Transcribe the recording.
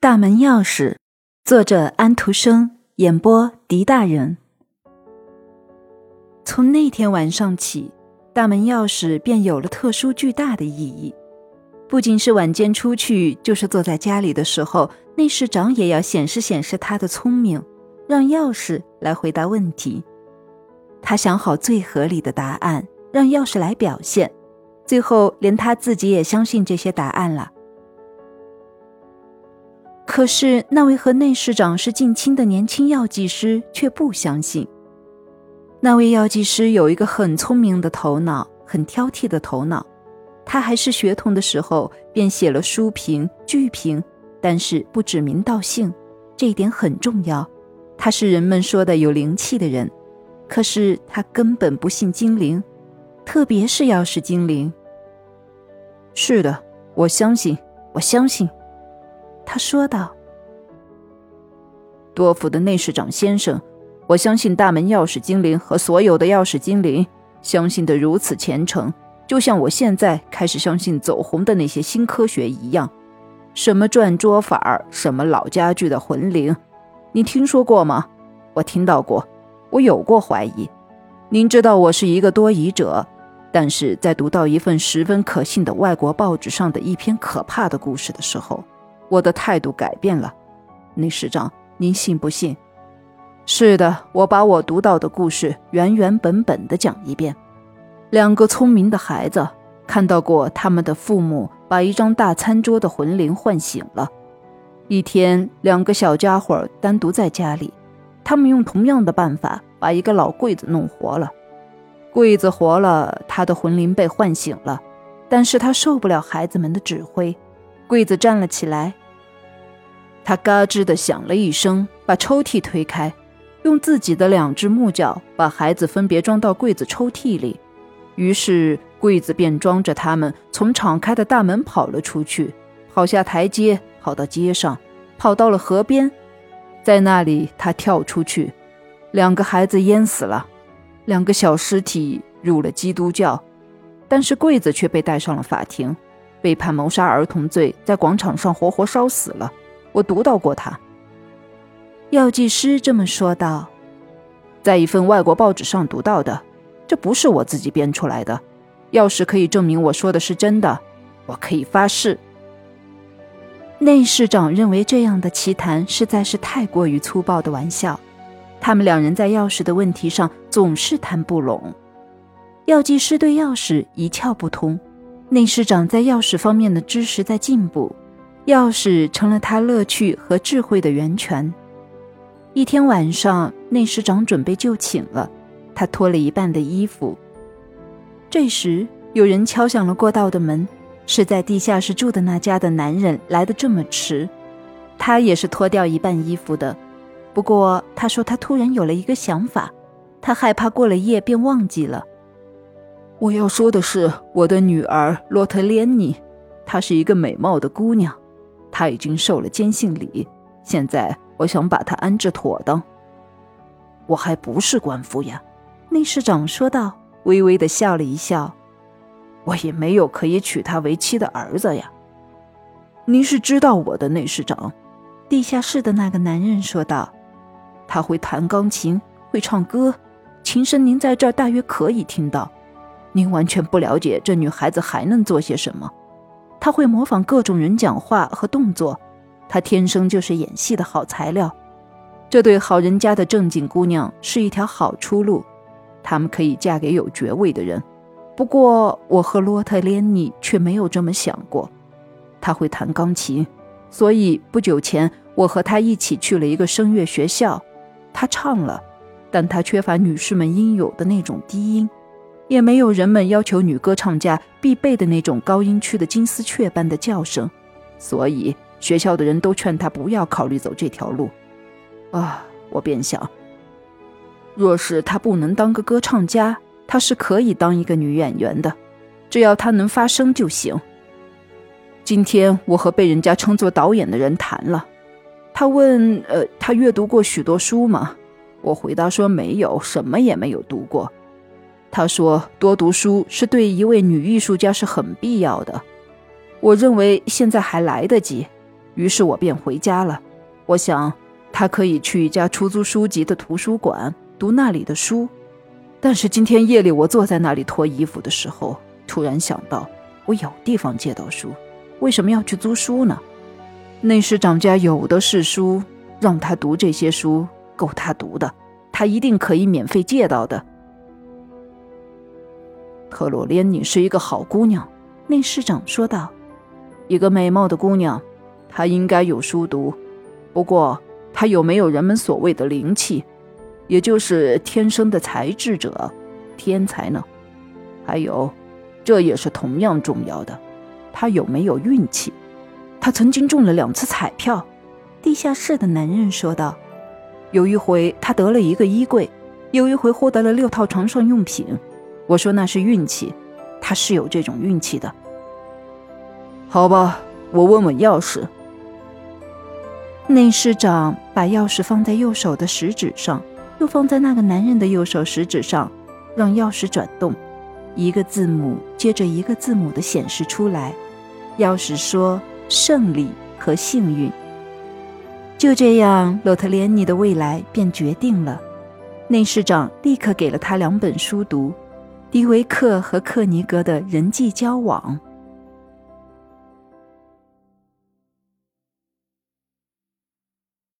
大门钥匙，作者安徒生，演播狄大人。从那天晚上起，大门钥匙便有了特殊巨大的意义。不仅是晚间出去，就是坐在家里的时候，内侍长也要显示显示他的聪明，让钥匙来回答问题。他想好最合理的答案，让钥匙来表现，最后连他自己也相信这些答案了。可是那位和内侍长是近亲的年轻药剂师却不相信。那位药剂师有一个很聪明的头脑，很挑剔的头脑。他还是学童的时候便写了书评、剧评，但是不指名道姓，这一点很重要。他是人们说的有灵气的人，可是他根本不信精灵，特别是要是精灵。是的，我相信，我相信。他说道：“多福的内侍长先生，我相信大门钥匙精灵和所有的钥匙精灵，相信的如此虔诚，就像我现在开始相信走红的那些新科学一样。什么转桌法，什么老家具的魂灵，你听说过吗？我听到过，我有过怀疑。您知道我是一个多疑者，但是在读到一份十分可信的外国报纸上的一篇可怕的故事的时候。”我的态度改变了，内市长，您信不信？是的，我把我读到的故事原原本本的讲一遍。两个聪明的孩子看到过他们的父母把一张大餐桌的魂灵唤醒了。一天，两个小家伙单独在家里，他们用同样的办法把一个老柜子弄活了。柜子活了，他的魂灵被唤醒了，但是他受不了孩子们的指挥。柜子站了起来，他嘎吱的响了一声，把抽屉推开，用自己的两只木脚把孩子分别装到柜子抽屉里，于是柜子便装着他们从敞开的大门跑了出去，跑下台阶，跑到街上，跑到了河边，在那里他跳出去，两个孩子淹死了，两个小尸体入了基督教，但是柜子却被带上了法庭。被判谋杀儿童罪，在广场上活活烧死了。我读到过他。药剂师这么说道，在一份外国报纸上读到的，这不是我自己编出来的。要是可以证明我说的是真的，我可以发誓。内侍长认为这样的奇谈实在是太过于粗暴的玩笑。他们两人在钥匙的问题上总是谈不拢。药剂师对钥匙一窍不通。内侍长在钥匙方面的知识在进步，钥匙成了他乐趣和智慧的源泉。一天晚上，内侍长准备就寝了，他脱了一半的衣服。这时，有人敲响了过道的门，是在地下室住的那家的男人来的这么迟。他也是脱掉一半衣服的，不过他说他突然有了一个想法，他害怕过了夜便忘记了。我要说的是，我的女儿洛特莲妮，她是一个美貌的姑娘，她已经受了坚信礼，现在我想把他安置妥当。我还不是官夫呀，内侍长说道，微微的笑了一笑。我也没有可以娶她为妻的儿子呀。您是知道我的内侍长，地下室的那个男人说道。他会弹钢琴，会唱歌，琴声您在这儿大约可以听到。您完全不了解这女孩子还能做些什么。她会模仿各种人讲话和动作，她天生就是演戏的好材料。这对好人家的正经姑娘是一条好出路，她们可以嫁给有爵位的人。不过我和罗特莲妮却没有这么想过。她会弹钢琴，所以不久前我和她一起去了一个声乐学校。她唱了，但她缺乏女士们应有的那种低音。也没有人们要求女歌唱家必备的那种高音区的金丝雀般的叫声，所以学校的人都劝她不要考虑走这条路。啊，我便想，若是她不能当个歌唱家，她是可以当一个女演员的，只要她能发声就行。今天我和被人家称作导演的人谈了，他问：“呃，他阅读过许多书吗？”我回答说：“没有，什么也没有读过。”他说：“多读书是对一位女艺术家是很必要的。”我认为现在还来得及。于是我便回家了。我想他可以去一家出租书籍的图书馆读那里的书。但是今天夜里我坐在那里脱衣服的时候，突然想到，我有地方借到书，为什么要去租书呢？内侍长家有的是书，让他读这些书够他读的，他一定可以免费借到的。特洛莲，你是一个好姑娘，内侍长说道。一个美貌的姑娘，她应该有书读。不过，她有没有人们所谓的灵气，也就是天生的才智者、天才呢？还有，这也是同样重要的，她有没有运气？她曾经中了两次彩票。地下室的男人说道：“有一回她得了一个衣柜，有一回获得了六套床上用品。我说那是运气，他是有这种运气的。”好吧，我问问钥匙。内侍长把钥匙放在右手的食指上，又放在那个男人的右手食指上，让钥匙转动，一个字母接着一个字母的显示出来。钥匙说：“胜利和幸运。”就这样，洛特莲妮的未来便决定了。内侍长立刻给了他两本书读：迪维克和克尼格的人际交往。